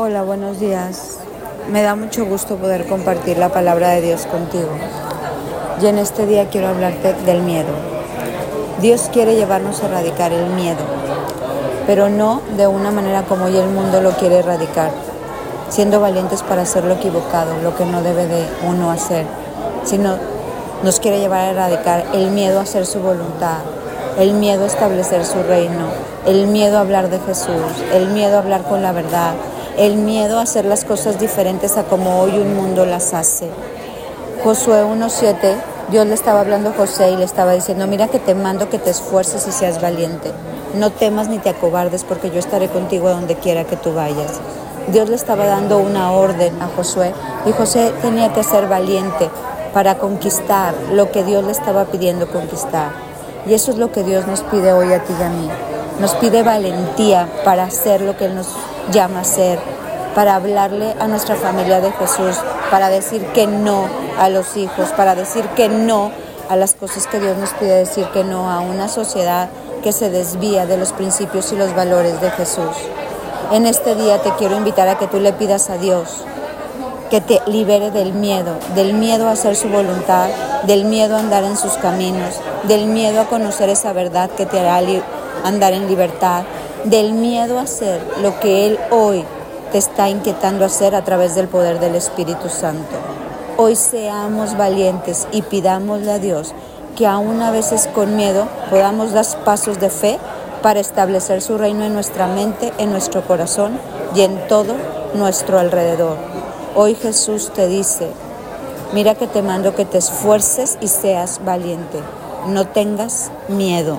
Hola, buenos días. Me da mucho gusto poder compartir la palabra de Dios contigo. Y en este día quiero hablarte del miedo. Dios quiere llevarnos a erradicar el miedo, pero no de una manera como hoy el mundo lo quiere erradicar, siendo valientes para hacer lo equivocado, lo que no debe de uno hacer, sino nos quiere llevar a erradicar el miedo a hacer su voluntad, el miedo a establecer su reino, el miedo a hablar de Jesús, el miedo a hablar con la verdad, el miedo a hacer las cosas diferentes a como hoy un mundo las hace. Josué 1.7, Dios le estaba hablando a José y le estaba diciendo, mira que te mando que te esfuerces y seas valiente. No temas ni te acobardes porque yo estaré contigo a donde quiera que tú vayas. Dios le estaba dando una orden a Josué y José tenía que ser valiente para conquistar lo que Dios le estaba pidiendo conquistar. Y eso es lo que Dios nos pide hoy a ti y a mí. Nos pide valentía para hacer lo que Él nos llama a hacer, para hablarle a nuestra familia de Jesús, para decir que no a los hijos, para decir que no a las cosas que Dios nos pide decir que no a una sociedad que se desvía de los principios y los valores de Jesús. En este día te quiero invitar a que tú le pidas a Dios que te libere del miedo, del miedo a hacer su voluntad, del miedo a andar en sus caminos, del miedo a conocer esa verdad que te hará andar en libertad, del miedo a hacer lo que Él hoy te está inquietando hacer a través del poder del Espíritu Santo. Hoy seamos valientes y pidámosle a Dios que aún a veces con miedo podamos dar pasos de fe para establecer su reino en nuestra mente, en nuestro corazón y en todo nuestro alrededor. Hoy Jesús te dice, mira que te mando que te esfuerces y seas valiente, no tengas miedo.